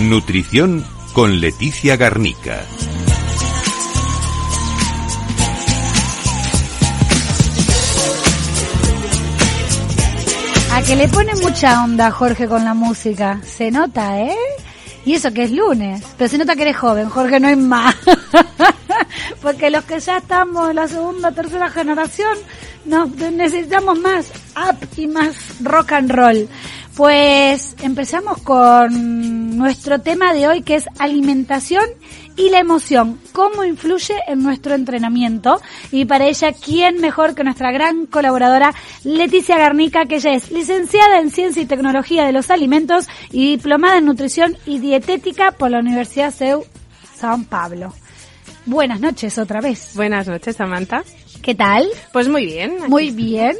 Nutrición con Leticia Garnica. A que le pone mucha onda Jorge con la música. Se nota, ¿eh? Y eso que es lunes. Pero se nota que eres joven, Jorge, no es más. Porque los que ya estamos en la segunda, tercera generación, nos necesitamos más up y más rock and roll. Pues empezamos con nuestro tema de hoy que es alimentación y la emoción, cómo influye en nuestro entrenamiento. Y para ella, ¿quién mejor que nuestra gran colaboradora Leticia Garnica, que ella es licenciada en Ciencia y Tecnología de los Alimentos y diplomada en Nutrición y Dietética por la Universidad CEU San Pablo? Buenas noches otra vez. Buenas noches, Samantha. ¿Qué tal? Pues muy bien. Muy bien.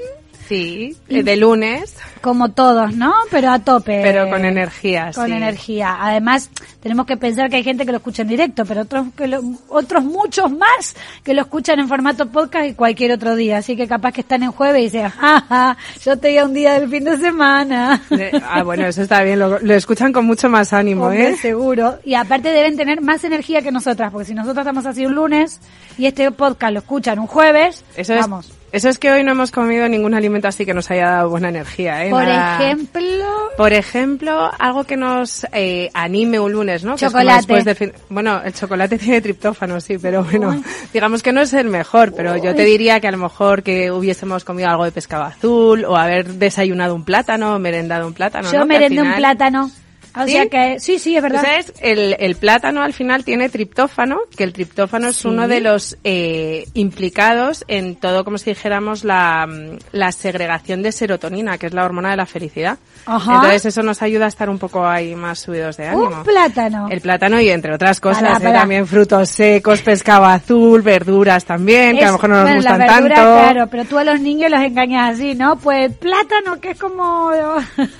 Sí, de lunes. Como todos, ¿no? Pero a tope. Pero con energía, Con sí. energía. Además, tenemos que pensar que hay gente que lo escucha en directo, pero otros, que lo- otros muchos más que lo escuchan en formato podcast y cualquier otro día. Así que capaz que están en jueves y dicen, jaja, yo te di un día del fin de semana. Ah, bueno, eso está bien. Lo, lo escuchan con mucho más ánimo, Hombre, ¿eh? seguro. Y aparte deben tener más energía que nosotras, porque si nosotros estamos así un lunes y este podcast lo escuchan un jueves, Eso es, vamos. Eso es que hoy no hemos comido ningún alimento así que nos haya dado buena energía, ¿eh? Por Nada- ejemplo, Por ejemplo, algo que nos eh, anime un lunes, ¿no? Que es como Chocolate. Bueno, el chocolate tiene triptófano, sí, pero bueno, digamos que no es el mejor, pero yo te diría que a lo mejor que hubiésemos comido algo de pescado azul o haber desayunado un plátano merendado un plátano, yo ¿no? Un plátano. O ¿Sí? sea que, sí, sí, es verdad. ¿Sabes? El, el plátano al final tiene triptófano, que el triptófano es uno de los eh, implicados en todo, como si dijéramos, la, mm, la segregación de serotonina, que es la hormona de la felicidad. Ajá. Entonces eso nos ayuda a estar un poco ahí más subidos de ánimo. Un plátano. El plátano y entre otras cosas, ¿eh? también frutos secos, pescado azul, verduras también, que a lo mejor no nos bueno, gustan la verdura, tanto. claro, pero tú a los niños los engañas así, ¿no? Pues plátano, que es como...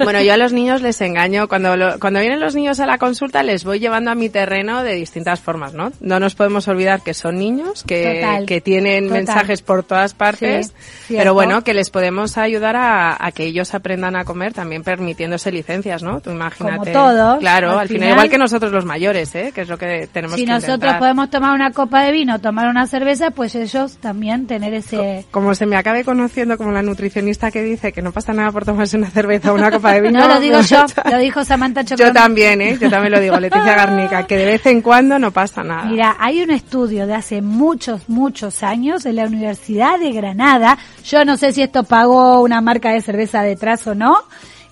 Bueno, yo a los niños les engaño. Cuando, lo- cuando vienen los niños a la consulta, les voy llevando a mi terreno de distintas formas, ¿no? No nos podemos olvidar que son niños, que, Total, que tienen total. mensajes por todas partes, Sí, pero bueno, que les podemos ayudar a, a que ellos aprendan a comer también permitiéndose licencias, ¿no? Tú imagínate. todos, Claro, al al, final, final- igual que nosotros los mayores, ¿eh? Que es lo que tenemos si que nosotros intentar. podemos tomar una copa de vino, tomar una cerveza, pues ellos también tener ese... Como se me acabe conociendo como la nutricionista que dice que no pasa nada por tomarse una cerveza o una copa de vino. No, lo digo yo, lo dijo Samantha Yo también, ¿eh? Yo también lo digo, Leticia Garnica, que de vez en cuando no pasa nada. Mira, hay un estudio de hace muchos, muchos años en la Universidad de Granada. Yo no sé si esto pagó una marca de cerveza detrás o no,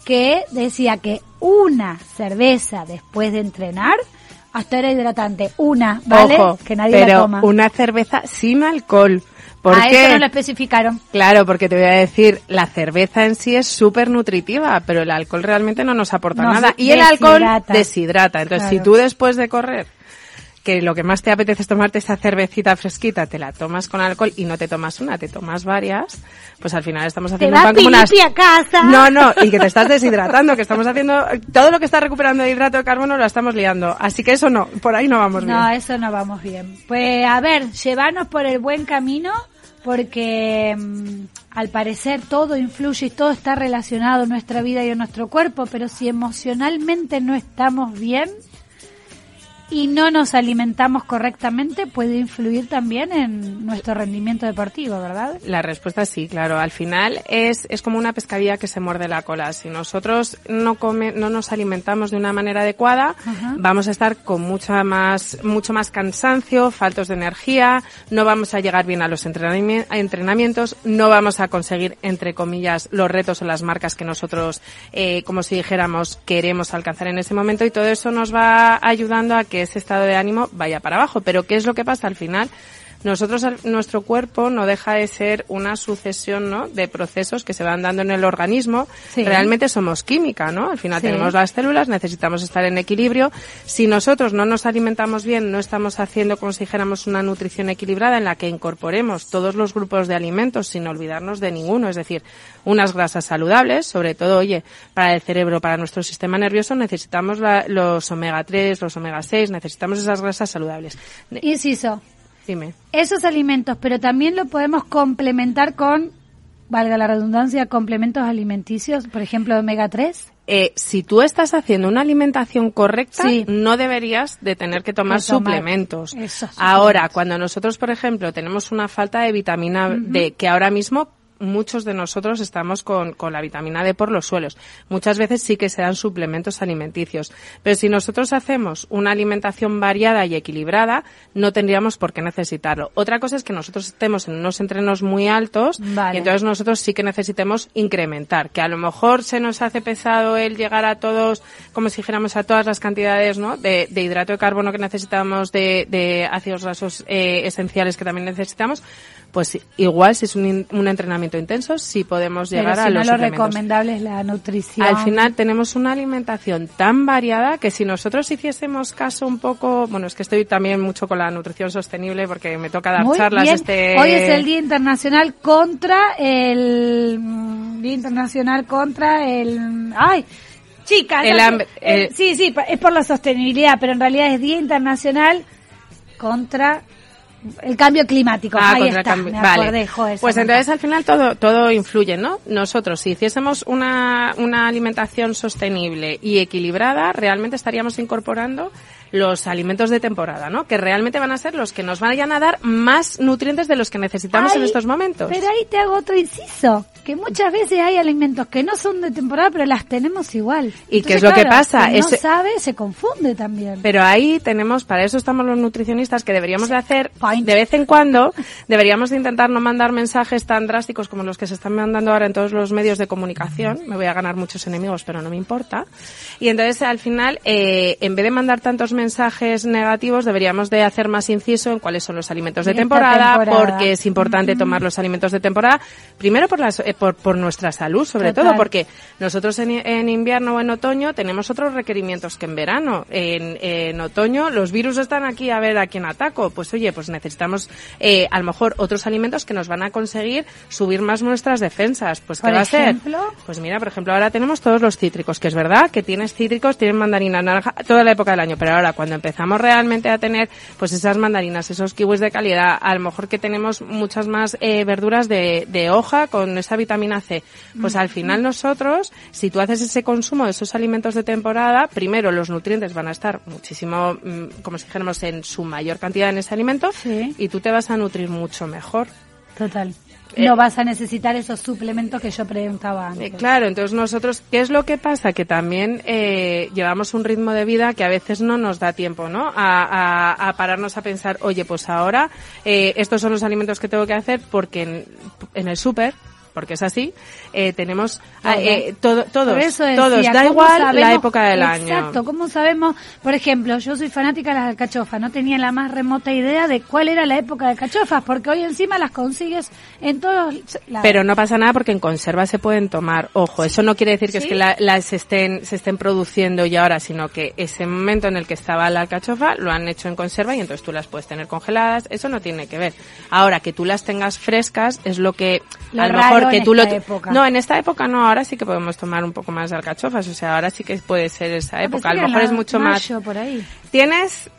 que decía que una cerveza después de entrenar hasta era hidratante. Una, ¿vale? Ojo, que nadie pero la toma. una cerveza sin alcohol. ¿Por a qué? eso no lo especificaron. Claro, porque te voy a decir, la cerveza en sí es súper nutritiva, pero el alcohol realmente no nos aporta Nos nada. Y el alcohol deshidrata. Entonces, Claro. si tú después de correr, que lo que más te apetece es tomarte esa cervecita fresquita, te la tomas con alcohol y no te tomas una, te tomas varias, pues al final estamos Te haciendo un pan como unas... A casa. No, no, y que te estás deshidratando, que estamos haciendo todo lo que está recuperando de hidrato de carbono lo estamos liando. Así que eso no, por ahí no vamos bien. No, eso no vamos bien. Pues a ver, llevarnos por el buen camino porque mm, al parecer todo influye y todo está relacionado en nuestra vida y en nuestro cuerpo, pero si emocionalmente no estamos bien y no nos alimentamos correctamente, puede influir también en nuestro rendimiento deportivo, ¿verdad? La respuesta es sí, claro. Al final es, es como una pescadilla que se muerde la cola. Si nosotros no come, no nos alimentamos de una manera adecuada, vamos a estar con mucha más, mucho más cansancio, faltos de energía, no vamos a llegar bien a los entrenami- a entrenamientos, no vamos a conseguir, entre comillas, los retos o las marcas que nosotros, eh, como si dijéramos, queremos alcanzar en ese momento y todo eso nos va ayudando a que ese estado de ánimo vaya para abajo. Pero ¿qué es lo que pasa al final? Nosotros, nuestro cuerpo no deja de ser una sucesión, ¿no? De procesos que se van dando en el organismo. Sí. Realmente somos química, ¿no? Al final Sí. tenemos las células, necesitamos estar en equilibrio. Si nosotros no nos alimentamos bien, no estamos haciendo como si dijéramos una nutrición equilibrada en la que incorporemos todos los grupos de alimentos sin olvidarnos de ninguno, es decir, unas grasas saludables, sobre todo, oye, para el cerebro, para nuestro sistema nervioso necesitamos la- los omega 3, los omega 6, necesitamos esas grasas saludables. Inciso, Dime. esos alimentos, pero también lo podemos complementar con, valga la redundancia, complementos alimenticios, por ejemplo, omega 3. eh, si tú estás haciendo una alimentación correcta, Sí. no deberías de tener que tomar Que tomar suplementos. Ahora, suplementos. cuando nosotros, por ejemplo, tenemos una falta de vitamina D, que ahora mismo muchos de nosotros estamos con, con la vitamina D por los suelos. Muchas veces sí que se dan suplementos alimenticios. Pero si nosotros hacemos una alimentación variada y equilibrada, no tendríamos por qué necesitarlo. Otra cosa es que nosotros estemos en unos entrenos muy altos Vale. y entonces nosotros sí que necesitemos incrementar. Que a lo mejor se nos hace pesado el llegar a todos, como si dijéramos a todas las cantidades, ¿no? De, de hidrato de carbono que necesitamos, de, de ácidos grasos eh, esenciales que también necesitamos. Pues igual si es un, un entrenamiento intenso, sí podemos Pero llegar si a no los lo recomendable es la nutrición. Al final tenemos una alimentación tan variada que si nosotros hiciésemos caso un poco, bueno, es que estoy también mucho con la nutrición sostenible porque me toca dar Muy charlas bien. este Hoy es el Día Internacional contra el mm, Día Internacional contra el ay chica El no sé, hambre, eh, sí sí es por la sostenibilidad pero en realidad es Día Internacional contra el cambio climático Ah, ahí está cambio. me Vale. acordé joder, pues entonces al final todo todo influye, ¿no? Nosotros si hiciésemos una una alimentación sostenible y equilibrada, realmente estaríamos incorporando los alimentos de temporada, ¿no? Que realmente van a ser los que nos vayan a dar más nutrientes de los que necesitamos en Ay, estos momentos. Pero ahí te hago otro inciso, que muchas veces hay alimentos que no son de temporada, pero las tenemos igual. ¿Y qué es lo que claro, pasa? quien no Ese- sabe, se confunde también. Pero ahí tenemos, para eso estamos los nutricionistas, que deberíamos de hacer Point. de vez en cuando, deberíamos de intentar no mandar mensajes tan drásticos como los que se están mandando ahora en todos los medios de comunicación. Me voy a ganar muchos enemigos, pero no me importa. Y entonces, al final, eh, en vez de mandar tantos mensajes negativos, deberíamos de hacer más inciso en cuáles son los alimentos de temporada, temporada. porque es importante tomar los alimentos de temporada, primero por, las, eh, por, por nuestra salud, sobre Total. todo, porque nosotros en, en invierno o en otoño tenemos otros requerimientos que en verano. En, en otoño los virus están aquí a ver a quién ataco. Pues oye, pues necesitamos eh, a lo mejor otros alimentos que nos van a conseguir subir más nuestras defensas. Pues ¿qué va a ser? Pues mira, por ejemplo, ahora tenemos todos los cítricos, que es verdad que tienes cítricos, tienen mandarina naranja toda la época del año, pero ahora cuando empezamos realmente a tener pues esas mandarinas, esos kiwis de calidad, a lo mejor que tenemos muchas más eh, verduras de, de hoja con esa vitamina C, pues al final nosotros, si tú haces ese consumo de esos alimentos de temporada, primero los nutrientes van a estar muchísimo, mm, como si dijéramos, en su mayor cantidad en ese alimento Sí. y tú te vas a nutrir mucho mejor. Total. Eh, no vas a necesitar esos suplementos que yo preguntaba Eh, antes. claro, entonces nosotros, ¿qué es lo que pasa? Que también eh, llevamos un ritmo de vida que a veces no nos da tiempo, ¿no? A, a- a pararnos a pensar, oye, pues ahora eh, estos son los alimentos que tengo que hacer porque en, en el súper, porque es así, eh, tenemos ah, eh, todo, todos, Por eso decía, todos, da ¿cómo igual la época del año. Exacto, ¿cómo sabemos? Por ejemplo, yo soy fanática de las alcachofas, no tenía la más remota idea de cuál era la época de alcachofas, porque hoy encima las consigues en todos lados. Pero no pasa nada porque en conserva se pueden tomar. Ojo, eso no quiere decir que es que la- las estén, se estén produciendo ya ahora, sino que ese momento en el que estaba la alcachofa lo han hecho en conserva y entonces tú las puedes tener congeladas. Eso no tiene que ver. Ahora, que tú las tengas frescas es lo que Lo a lo mejor en tú lo... esta época. No, en esta época no. Ahora sí que podemos tomar un poco más de alcachofas. O sea, ahora sí que puede ser esa Ah, época. A pensé lo mejor es mucho más... por ahí. Tienes...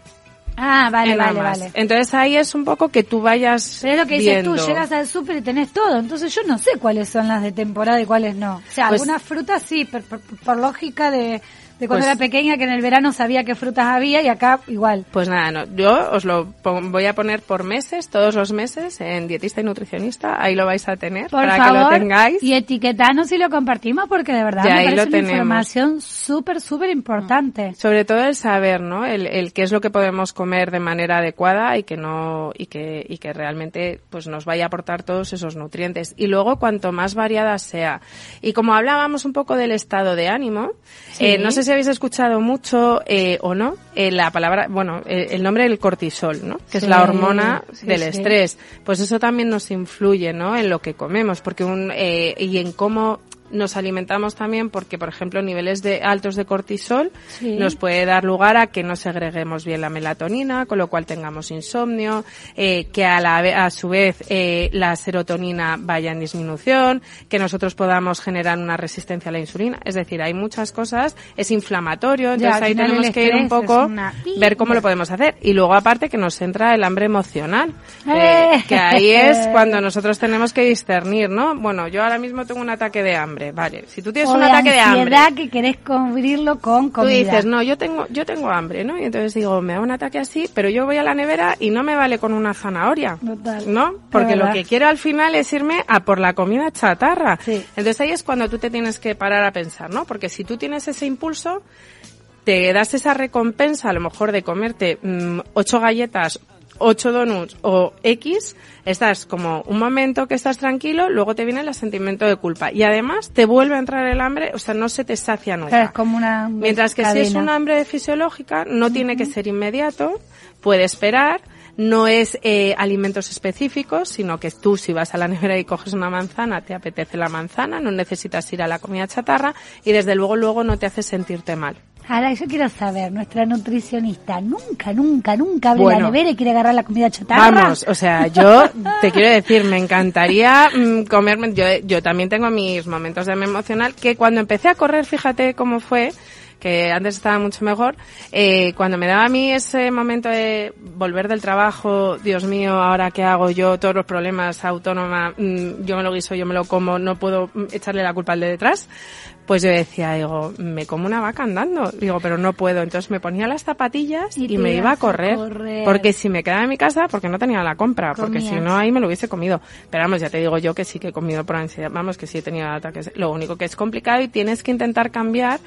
Ah, vale, vale, vale. Entonces ahí es un poco que tú vayas Pero es lo que dices tú, llegas al súper y tenés todo, entonces yo no sé cuáles son las de temporada y cuáles no. O sea, Pues- algunas frutas sí, por, por- por lógica de, de cuando Pues- era pequeña, que en el verano sabía qué frutas había y acá igual. Pues nada, no, yo os lo voy a poner por meses, todos los meses, en dietista y nutricionista, ahí lo vais a tener Por para favor, que lo tengáis. y etiquetanos y lo compartimos porque de verdad Ya, me ahí parece lo una tenemos. información súper, súper importante. Sobre todo el saber, ¿no? El, el qué es lo que podemos comer de manera adecuada y que no y que y que realmente pues nos vaya a aportar todos esos nutrientes. Y luego cuanto más variada sea. Y como hablábamos un poco del estado de ánimo, Sí. eh, no sé si habéis escuchado mucho eh, o no eh, la palabra, bueno, eh, el nombre del cortisol, ¿no? Que Sí, es la hormona sí, del sí. estrés. Pues eso también nos influye, ¿no? En lo que comemos, porque un eh, y en cómo nos alimentamos también porque, por ejemplo, niveles de altos de cortisol Sí. nos puede dar lugar a que no segreguemos bien la melatonina, con lo cual tengamos insomnio, eh, que a, la, a su vez eh, la serotonina vaya en disminución, que nosotros podamos generar una resistencia a la insulina. Es decir, hay muchas cosas, es inflamatorio, entonces ahí tenemos que ir un poco, una ver cómo lo podemos hacer. Y luego aparte que nos entra el hambre emocional, Eh. eh, que ahí es cuando nosotros tenemos que discernir, ¿no? Bueno, yo ahora mismo tengo un ataque de hambre. Hambre, vale. Si tú tienes O un de ataque de hambre, que querés cubrirlo con tú comida. dices, no, yo tengo, yo tengo hambre, ¿no? Y entonces digo, me da un ataque así, pero yo voy a la nevera y no me vale con una zanahoria. Total. ¿No? Porque lo que quiero al final es irme a por la comida chatarra. Sí. Entonces ahí es cuando tú te tienes que parar a pensar, ¿no? Porque si tú tienes ese impulso, te das esa recompensa a lo mejor de comerte mm, ocho galletas, ocho donuts o X, estás como un momento que estás tranquilo, luego te viene el sentimiento de culpa. Y además te vuelve a entrar el hambre, o sea, no se te sacia nunca. Claro, es como una Mientras que si es cadena. un hambre fisiológica, no tiene que ser inmediato, puede esperar, no es eh, alimentos específicos, sino que tú si vas a la nevera y coges una manzana, te apetece la manzana, no necesitas ir a la comida chatarra y desde luego luego no te hace sentirte mal. Ahora, yo quiero saber, nuestra nutricionista nunca, nunca, nunca abre Bueno. la nevera y quiere agarrar la comida chatarra. Vamos, o sea, yo te quiero decir, me encantaría mm, comerme, yo, yo también tengo mis momentos de me emocional, que cuando empecé a correr, fíjate cómo fue, que antes estaba mucho mejor, eh, cuando me daba a mí ese momento de volver del trabajo, Dios mío, ahora qué hago yo, todos los problemas, autónoma, mm, yo me lo guiso, yo me lo como, no puedo mm, echarle la culpa al de detrás, pues yo decía, digo, me como una vaca andando, digo, pero no puedo, entonces me ponía las zapatillas Y me iba a correr, porque si me quedaba en mi casa, porque no tenía la compra, porque si no ahí me lo hubiese comido. Pero vamos, ya te digo yo que sí que he comido por ansiedad, vamos, que sí he tenido ataques. Lo único que es complicado y tienes que intentar cambiar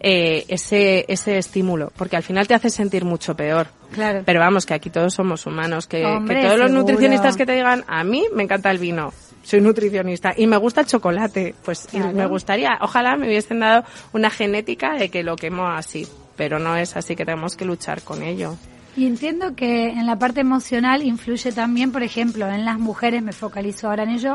eh, ese, ese estímulo, porque al final te hace sentir mucho peor. Claro. Pero vamos, que aquí todos somos humanos, que, Hombre, que todos los nutricionistas que te digan, a mí me encanta el vino, soy nutricionista y me gusta el chocolate, pues Claro. me gustaría, ojalá me hubiesen dado una genética de que lo quemo así, pero no es así que tenemos que luchar con ello. Y entiendo que en la parte emocional influye también, por ejemplo, en las mujeres, me focalizo ahora en ello,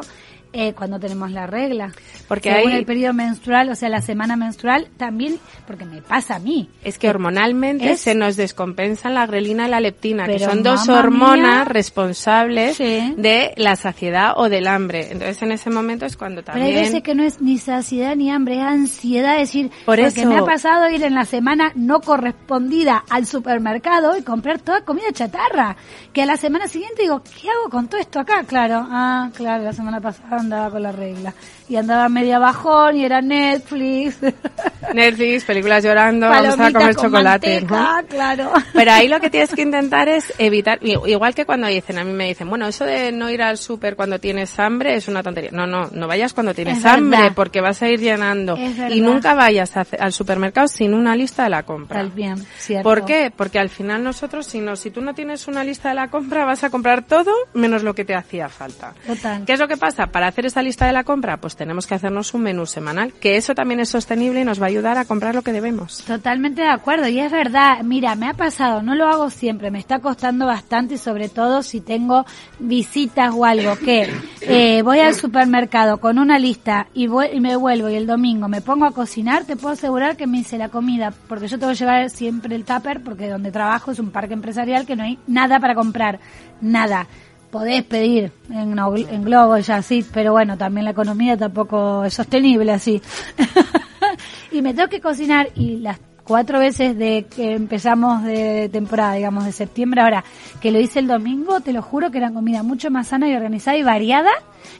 eh, cuando tenemos la regla. Porque Según hay- el periodo menstrual, o sea, la semana menstrual, también, porque me pasa a mí. Es que hormonalmente Es- se nos descompensan la grelina y la leptina, que Pero, son dos hormonas mía. responsables Sí. de la saciedad o del hambre. Entonces en ese momento es cuando Pero también... hay veces que no es ni saciedad ni hambre, es ansiedad, es decir, Por porque eso- me ha pasado ir en la semana no correspondida al supermercado y comprar toda comida chatarra, que a la semana siguiente digo, ¿qué hago con todo esto acá? Claro, ah, claro, la semana pasada andaba con la regla y andaba media bajón y era Netflix, Netflix, películas llorando, vamos a comer con chocolate. claro. Pero ahí lo que tienes que intentar es evitar, igual que cuando dicen, a mí me dicen, bueno, eso de no ir al súper cuando tienes hambre es una tontería. No, no, no vayas cuando tienes Es verdad. hambre porque vas a ir llenando. Y nunca vayas a al supermercado sin una lista de la compra. Tal bien, cierto. ¿Por qué? Porque al final nosotros, si no, si tú no tienes una lista de la compra, vas a comprar todo menos lo que te hacía falta. Total. ¿Qué es lo que pasa? Para hacer esa lista de la compra, pues tenemos que hacernos un menú semanal, que eso también es sostenible y nos va a ayudar a comprar lo que debemos. Totalmente de acuerdo, y es verdad, mira, me ha pasado, no lo hago siempre, me está costando bastante y sobre todo si tengo visitas o algo, que eh, voy al supermercado con una lista y, voy, y me vuelvo y el domingo me pongo a cocinar, te puedo asegurar que me hice la comida, porque yo tengo que llevar siempre el tupper, porque donde trabajo es un parque empresarial que no hay nada para comprar, nada. Podés pedir en, en Globo ya sí, pero bueno, también la economía tampoco es sostenible así. y me tengo que cocinar y las cuatro veces de que empezamos de temporada, digamos, de septiembre ahora, que lo hice el domingo, te lo juro que era comida mucho más sana y organizada y variada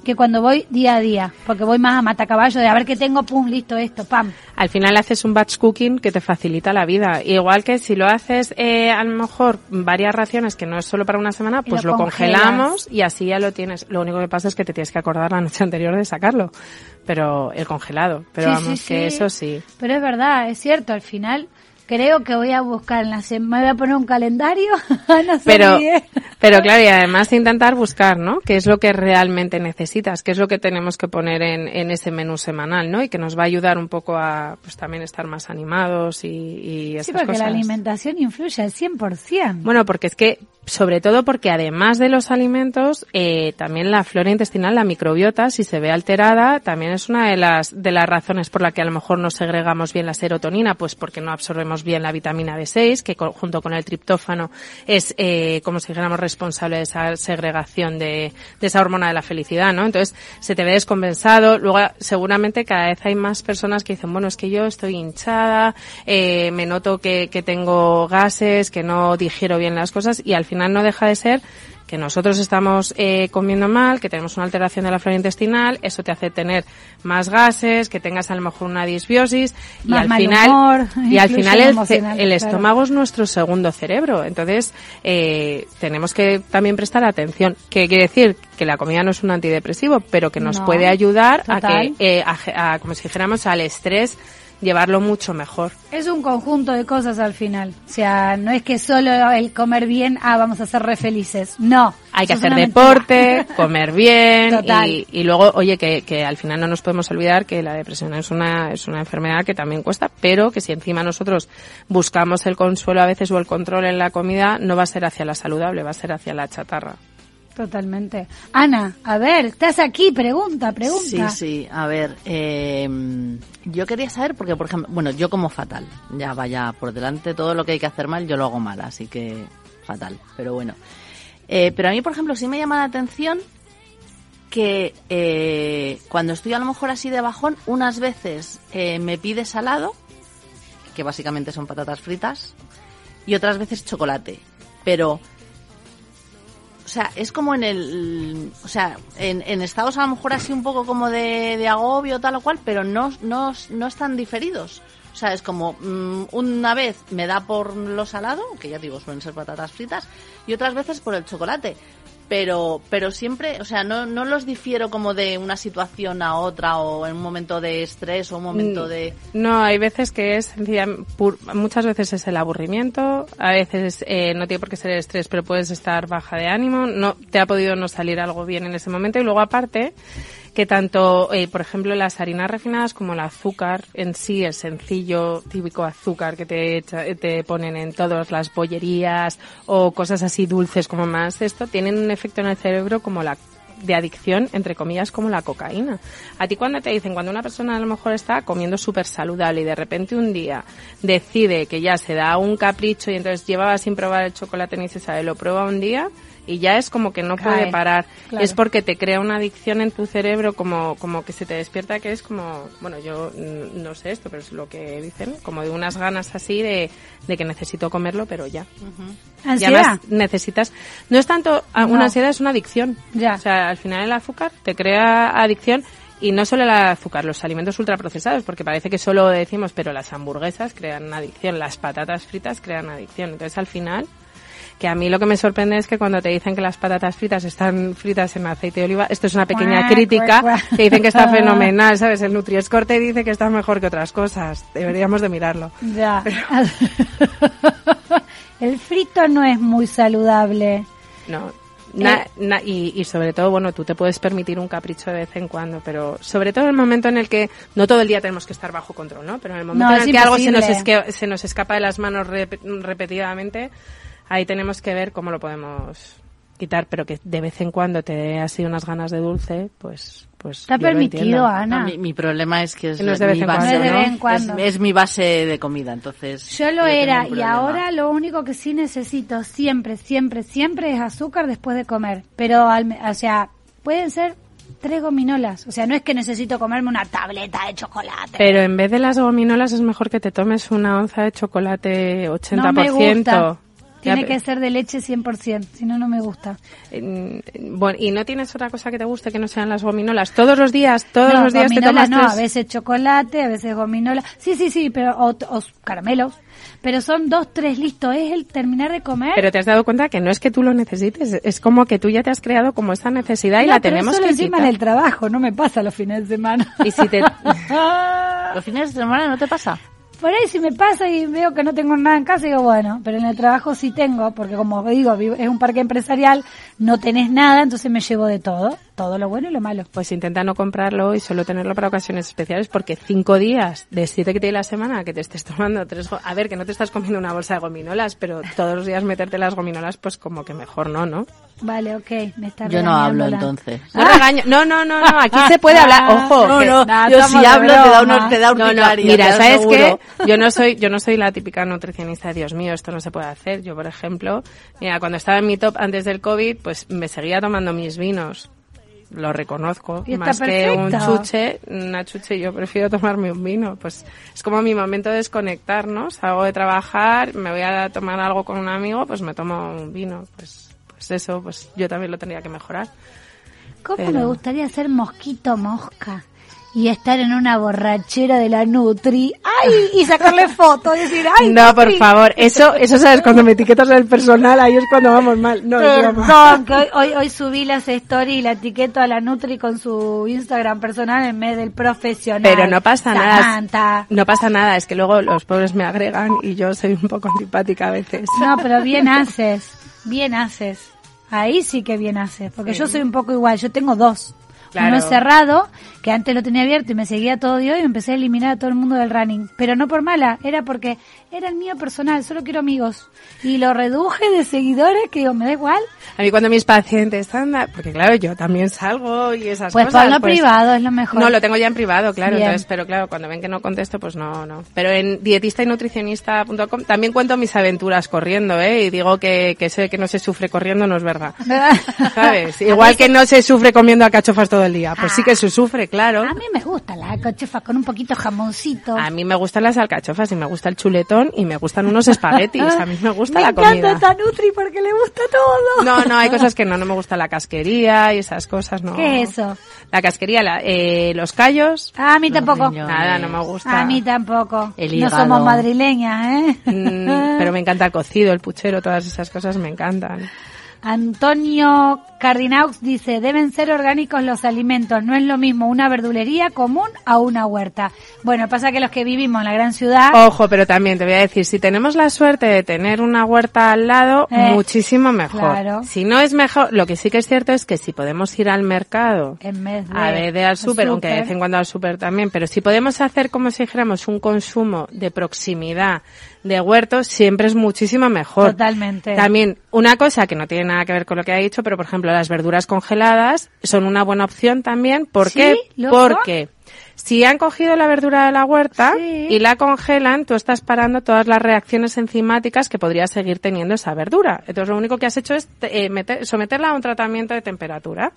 que cuando voy día a día, porque voy más a matacaballo de a ver qué tengo, pum, listo esto, pam. Al final haces un batch cooking que te facilita la vida. Igual que si lo haces eh, a lo mejor varias raciones que no es solo para una semana, pues lo congelamos y así ya lo tienes. Lo único que pasa es que te tienes que acordar la noche anterior de sacarlo. Pero el congelado. Pero Sí, vamos, sí, que sí. eso sí. Pero es verdad, es cierto, al final creo que voy a buscar en la semana, me voy a poner un calendario, no Pero, pero claro, y además intentar buscar, ¿no? ¿Qué es lo que realmente necesitas? ¿Qué es lo que tenemos que poner en, en ese menú semanal, ¿no? Y que nos va a ayudar un poco a, pues también estar más animados y, y esas Sí, porque cosas. la alimentación influye al 100%. Bueno, porque es que, sobre todo porque además de los alimentos, eh, también la flora intestinal, la microbiota, si se ve alterada, también es una de las, de las razones por la que a lo mejor no segregamos bien la serotonina, pues porque no absorbemos bien la vitamina B6, que junto con el triptófano es, eh, como si dijéramos, responsable de esa segregación de, de esa hormona de la felicidad, ¿no? Entonces, se te ve descompensado. Luego, seguramente cada vez hay más personas que dicen, bueno, es que yo estoy hinchada, eh, me noto que, que tengo gases, que no digiero bien las cosas y al final no deja de ser que nosotros estamos eh, comiendo mal, que tenemos una alteración de la flora intestinal, eso te hace tener más gases, que tengas a lo mejor una disbiosis y Más al mal final humor, y al final el, el claro. estómago es nuestro segundo cerebro, entonces eh, tenemos que también prestar atención. ¿Qué quiere decir? Que la comida no es un antidepresivo, pero que nos No, puede ayudar a que, eh, a, a, como si dijéramos, al estrés llevarlo mucho mejor. Es un conjunto de cosas al final. O sea, no es que solo el comer bien, ah, vamos a ser re felices. No. Hay que hacer deporte, comer bien y, y luego, oye, que, que al final no nos podemos olvidar que la depresión es una, es una enfermedad que también cuesta, pero que si encima nosotros buscamos el consuelo a veces o el control en la comida, no va a ser hacia la saludable, va a ser hacia la chatarra. Totalmente. Ana, a ver, estás aquí, pregunta, pregunta. Sí, sí, a ver, eh, yo quería saber, porque por ejemplo, bueno, yo como fatal, ya vaya por delante, todo lo que hay que hacer mal, yo lo hago mal, así que fatal, pero bueno. Eh, pero a mí, por ejemplo, sí me llama la atención que eh, cuando estoy a lo mejor así de bajón, unas veces eh, me pide salado, que básicamente son patatas fritas, y otras veces chocolate. Pero sea, es como en el, o sea, en, en estados a lo mejor así un poco como de, de agobio tal o cual, pero no, no, no están diferidos. O sea, es como mm, una vez me da por lo salado, que ya digo, suelen ser patatas fritas, y otras veces por el chocolate. Pero, pero siempre, o sea, no, no los difiero como de una situación a otra o en un momento de estrés o un momento Mm. de... No, hay veces que es muchas veces es el aburrimiento, a veces eh, no tiene por qué ser el estrés, pero puedes estar baja de ánimo, no te ha podido no salir algo bien en ese momento y luego aparte que tanto, eh, por ejemplo, las harinas refinadas como el azúcar en sí, el sencillo, típico azúcar que te, echa- te ponen en todas las bollerías o cosas así dulces como más esto, tienen un efecto en el cerebro como la de adicción, entre comillas, como la cocaína. A ti cuando te dicen, cuando una persona a lo mejor está comiendo súper saludable y de repente un día decide que ya se da un capricho y entonces llevaba sin probar el chocolate ni se sabe, lo prueba un día y ya es como que no Cae, puede parar. claro. Es porque te crea una adicción en tu cerebro como, como que se te despierta que es como, bueno, yo mm, no sé esto, pero es lo que dicen, como de unas ganas así de, de que necesito comerlo, pero ya. Y Ansiedad. además necesitas, no es tanto ah, No. una ansiedad, es una adicción. Ya. O sea, al final el azúcar te crea adicción y no solo el azúcar, los alimentos ultraprocesados, porque parece que solo decimos, pero las hamburguesas crean adicción, las patatas fritas crean adicción. Entonces al final, que a mí lo que me sorprende es que cuando te dicen que las patatas fritas están fritas en aceite de oliva, esto es una pequeña crítica, que dicen que está fenomenal, ¿sabes? El Nutri-Score te dice que está mejor que otras cosas. Deberíamos de mirarlo. Ya. el frito no es muy saludable. No. Na- Eh. na- y, y sobre todo, bueno, tú te puedes permitir un capricho de vez en cuando, pero sobre todo en el momento en el que no todo el día tenemos que estar bajo control, ¿no? Pero en el momento No, en el que algo se nos, esque- se nos escapa de las manos rep- repetidamente, ahí tenemos que ver cómo lo podemos quitar, pero que de vez en cuando te dé así unas ganas de dulce, pues, pues. Está permitido. Ana. No, mi, mi problema es que es, Que no es de vez mi en cuando, No es de ¿no? vez en cuando. Es, es mi base de comida, entonces... Yo lo era y ahora lo único que sí necesito siempre, siempre, siempre es azúcar después de comer. Pero, al me- o sea, pueden ser tres gominolas. O sea, no es que necesito comerme una tableta de chocolate. Pero en vez de las gominolas es mejor que te tomes una onza de chocolate 80%. no me gusta. Tiene que ser de leche 100%, si no, no me gusta. Bueno, ¿y no tienes otra cosa que te guste que no sean las gominolas? Todos los días, todos no, los días te tomas no, tres- a veces chocolate, a veces gominola. Sí, sí, sí, pero o, o caramelos. Pero son dos, tres, listo. Es el terminar de comer. Pero te has dado cuenta que no es que tú lo necesites, es como que tú ya te has creado como esa necesidad y No, la pero tenemos solo que encima quitar. en el trabajo, no me pasa los fines de semana. Y si te... ¿Los fines de semana no te pasa? Por ahí si me pasa y veo que no tengo nada en casa, digo, bueno, pero en el trabajo sí tengo, porque como digo, es un parque empresarial, no tenés nada, entonces me llevo de todo, todo lo bueno y lo malo. Pues intenta no comprarlo y solo tenerlo para ocasiones especiales porque cinco días de siete que tiene la semana que te estés tomando tres... A ver, que no te estás comiendo una bolsa de gominolas, pero todos los días meterte las gominolas, pues como que mejor no, ¿no? Vale, ok, me está Yo no hablo la- entonces. No regaño, no, no, no, no, aquí se puede hablar, ojo. No, no, Nah, yo si hablo te da, una, te da No, no, urticaria, mira, ¿sabes qué? Yo no soy, yo no soy la típica nutricionista, Dios mío, esto no se puede hacer. Yo, por ejemplo, mira, cuando estaba en mi top antes del COVID, pues me seguía tomando mis vinos. Lo reconozco. Y está Más que un chuche, una chuche, yo prefiero tomarme un vino. Pues es como mi momento de desconectar, ¿no? Salgo de trabajar, me voy a tomar algo con un amigo, pues me tomo un vino. Pues eso, pues yo también lo tendría que mejorar. ¿Cómo Pero- me gustaría ser mosquito mosca? Y estar en una borrachera de la Nutri. ¡Ay! Y sacarle fotos y decir, ¡ay! no, por Nutri! favor, eso, eso sabes, cuando me etiquetas el personal, ahí es cuando vamos mal. No. Perdón, que hoy, hoy, hoy subí las stories y la etiqueto a la Nutri con su Instagram personal en vez del profesional. Pero no pasa nada. Samantha. No pasa nada, es que luego los pobres me agregan y yo soy un poco antipática a veces. No, pero bien haces, bien haces. Ahí sí que bien haces, porque yo soy un poco igual, yo tengo dos. Claro. Uno es cerrado, que antes lo tenía abierto y me seguía todo Dios y me empecé a eliminar a todo el mundo del running. Pero no por mala, era porque era el mío personal, solo quiero amigos. Y lo reduje de seguidores que digo, me da igual. A mí cuando mis pacientes andan, porque claro, yo también salgo y esas Pues cosas. ponlo pues, privado, es lo mejor. No, lo tengo ya en privado, claro. Bien. Entonces, pero claro, cuando ven que no contesto, pues no, no. Pero en dietista y nutricionista.com también cuento mis aventuras corriendo, ¿eh? Y digo que, que sé que no se sufre corriendo, no es verdad. ¿Verdad? ¿Sabes? Igual que no se sufre comiendo alcachofas todo el día. Pues sí que se sufre, claro. A mí me gusta la cochefa con un poquito jamoncito. A mí me gustan las alcachofas y me gusta el chuletón y me gustan unos espaguetis. A mí me gusta me la encanta comida. esta Nutri porque le gusta todo. No, no, hay cosas que no, no me gusta la casquería y esas cosas, no. ¿Qué es eso? La casquería, la- eh, los callos, A mí tampoco. nada, no me gusta. A mí tampoco. El no somos madrileñas, ¿eh? Mm, pero me encanta el cocido, el puchero, todas esas cosas me encantan. Antonio Cardinaux dice, deben ser orgánicos los alimentos, no es lo mismo una verdulería común a una huerta. Bueno, pasa que los que vivimos en la gran ciudad, Ojo, pero también te voy a decir, si tenemos la suerte de tener una huerta al lado, Eh, muchísimo mejor. claro. Si no es mejor, lo que sí que es cierto es que si podemos ir al mercado, en vez de... a ver, de al súper, aunque de vez en cuando al súper también, pero si podemos hacer como si dijéramos un consumo de proximidad de huertos, siempre es muchísimo mejor. Totalmente. También, una cosa que no tiene nada que ver con lo que ha dicho, pero por ejemplo, las verduras congeladas son una buena opción también. ¿Por ¿Sí? qué? ¿Lo Porque si han cogido la verdura de la huerta Sí. y la congelan, tú estás parando todas las reacciones enzimáticas que podría seguir teniendo esa verdura. Entonces, lo único que has hecho es eh, meter- someterla a un tratamiento de temperatura.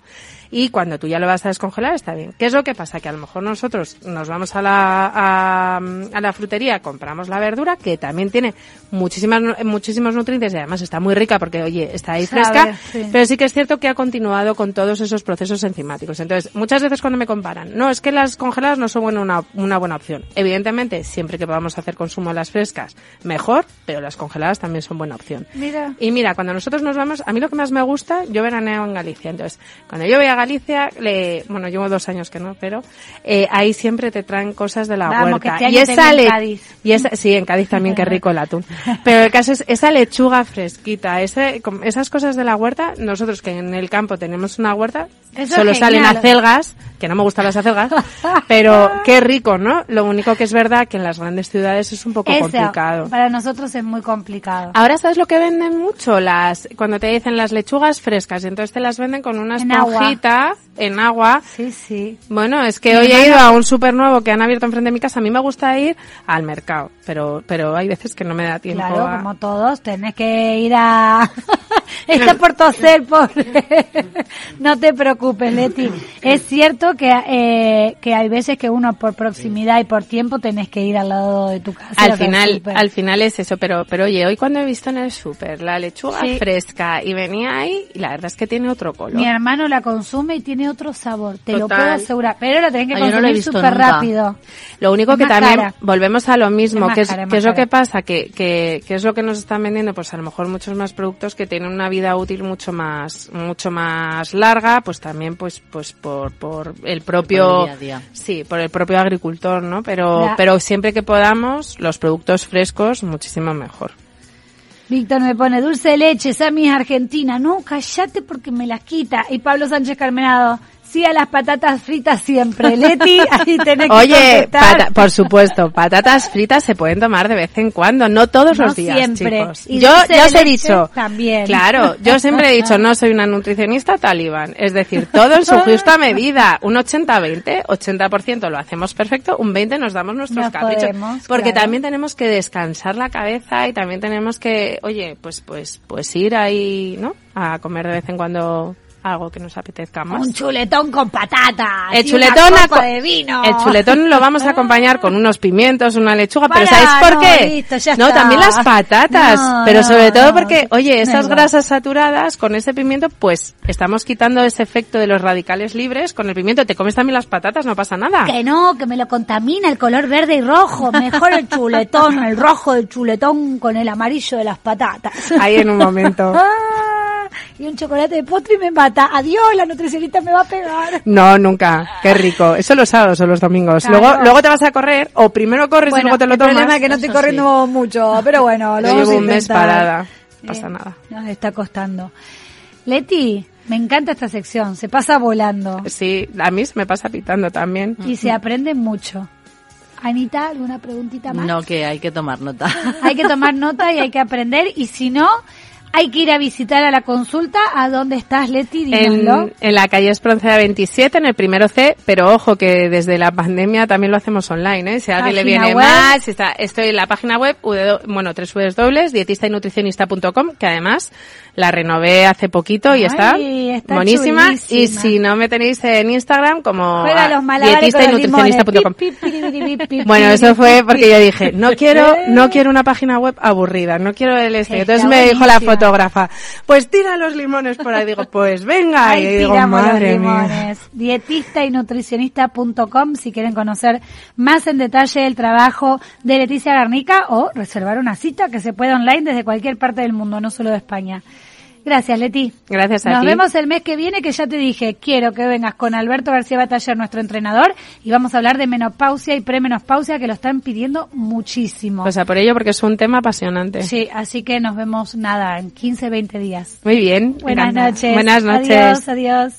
Y cuando tú ya lo vas a descongelar, está bien. ¿Qué es lo que pasa? Que a lo mejor nosotros nos vamos a la, a, a la frutería, compramos la verdura, que también tiene muchísimas, muchísimos nutrientes y además está muy rica porque, oye, está ahí Sabe, fresca. sí. Pero sí que es cierto que ha continuado con todos esos procesos enzimáticos. Entonces, muchas veces cuando me comparan, no, es que las congeladas no son una, una buena opción. Evidentemente, siempre que podamos hacer consumo de las frescas, mejor, pero las congeladas también son buena opción. Mira. Y mira, cuando nosotros nos vamos, a mí lo que más me gusta, yo veraneo en Galicia. Entonces, cuando yo voy a Galicia, le, bueno, llevo dos años que no, pero eh, ahí siempre te traen cosas de la Vamos, huerta. que este y esa en Cádiz. y esa, sí, en Cádiz también, qué rico el atún. Pero el caso es esa lechuga fresquita, ese, esas cosas de la huerta, nosotros que en el campo tenemos una huerta, Eso solo salen acelgas, que no me gustan las acelgas, pero qué rico, ¿no? Lo único que es verdad que en las grandes ciudades es un poco Eso, complicado. para nosotros es muy complicado. Ahora sabes lo que venden mucho las cuando te dicen las lechugas frescas, y entonces te las venden con una En agua. esponjita en agua. Sí, sí. Bueno, es que Mi hoy he ido a un súper nuevo que han abierto enfrente de mi casa. A mí me gusta ir al mercado, pero pero hay veces que no me da tiempo. Claro, a- como todos, tenés que ir a... Está por toser, pobre. no te preocupes, Leti. Es cierto que, eh, que hay veces que uno por proximidad y por tiempo tenés que ir al lado de tu casa. al al final, al final es eso, pero, pero oye, hoy cuando he visto en el súper la lechuga Sí. fresca y venía ahí, y la verdad es que tiene otro color. Mi hermano la consume y tiene otro sabor, te lo Total. puedo asegurar. Pero la tenés que Ah, no lo consumir visto súper rápido. Lo único Es que también cara. volvemos a lo mismo, Es que es, cara, es que es lo que pasa, que, que, que es lo que nos están vendiendo, pues a lo mejor muchos más productos que tienen una vida útil mucho más, mucho más larga, pues también pues, pues por, por el propio, Por el día a día. sí, por el propio agricultor, ¿no? Pero, pero siempre que podamos, los productos frescos, muchísimo mejor. Víctor me pone dulce de leche, Sammy es argentina. No, cállate porque me las quita. Y Pablo Sánchez Carmenado, sí a las patatas fritas siempre. Leti, ahí tenés que Oye, pata- por supuesto, patatas fritas se pueden tomar de vez en cuando, no todos No los días, siempre. chicos. Y Yo ya os he dicho, también. claro, yo siempre he dicho, no soy una nutricionista talibán, es decir, todo en su justa medida, un 80-20, 80% lo hacemos perfecto, un 20 nos damos nuestros Nos caprichos, podemos, porque claro. también tenemos que descansar la cabeza y también tenemos que, oye, pues, pues, pues ir ahí, ¿no? A comer de vez en cuando algo que nos apetezca más. Un chuletón con patatas. El una chuletón, a- copa de vino. el chuletón lo vamos a acompañar con unos pimientos, una lechuga, pero ¿sabéis por no, qué? listo, ya no, está. también las patatas, No, pero sobre todo porque, oye, esas grasas saturadas con ese pimiento, pues estamos quitando ese efecto de los radicales libres con el pimiento. Te comes también las patatas, no pasa nada. Que no, que me lo contamina el color verde y rojo. Mejor el chuletón, el rojo del chuletón con el amarillo de las patatas. Ahí en un momento. Y un chocolate de postre y me mata. Adiós, la nutricionista me va a pegar. No, nunca. Qué rico. Eso los sábados o los domingos. Claro. Luego, luego te vas a correr o primero corres y luego te lo el tomas. problema es que no estoy Eso corriendo mucho, pero bueno, lo llevo a un mes parada. No pasa nada. Nos está costando. Leti, me encanta esta sección, se pasa volando Sí, a mí se me pasa pitando también. y se aprende mucho. Anita, ¿alguna preguntita más? No, que hay que tomar nota. Hay que tomar nota y hay que aprender y si no, hay que ir a visitar a la consulta. ¿A dónde estás, Leti? Dínoslo. En, en la calle Espronceda 27, en el primero C, pero ojo que desde la pandemia también lo hacemos online, ¿eh? Si a alguien le viene web. más, está, estoy en la página web, bueno, www.dietista-y-nutricionista.com, que además la renové hace poquito y Ay, está, está buenísima. Y si no me tenéis en Instagram, como Juega a los malabares con los limones. dietista-y-nutricionista.com. Pip, pip, piribiri, pip, pip, Bueno, eso fue porque yo dije, no quiero, no quiero una página web aburrida, no quiero el este. Entonces me dijo la buenísima. Fotógrafa, pues tira los limones por ahí. Digo, pues venga. Ahí y digo, los madre mía. Dietista y nutricionista.com si quieren conocer más en detalle el trabajo de Leticia Garnica o reservar una cita que se puede online desde cualquier parte del mundo, no solo de España. Gracias, Leti. Gracias a Nos ti. vemos el mes que viene, que ya te dije, quiero que vengas con Alberto García Bataller, nuestro entrenador, y vamos a hablar de menopausia y premenopausia, que lo están pidiendo muchísimo. O sea, por ello, porque es un tema apasionante. sí, así que nos vemos nada, en 15, 20 días. Muy bien. Buenas encanta. noches. Buenas noches. Adiós, adiós.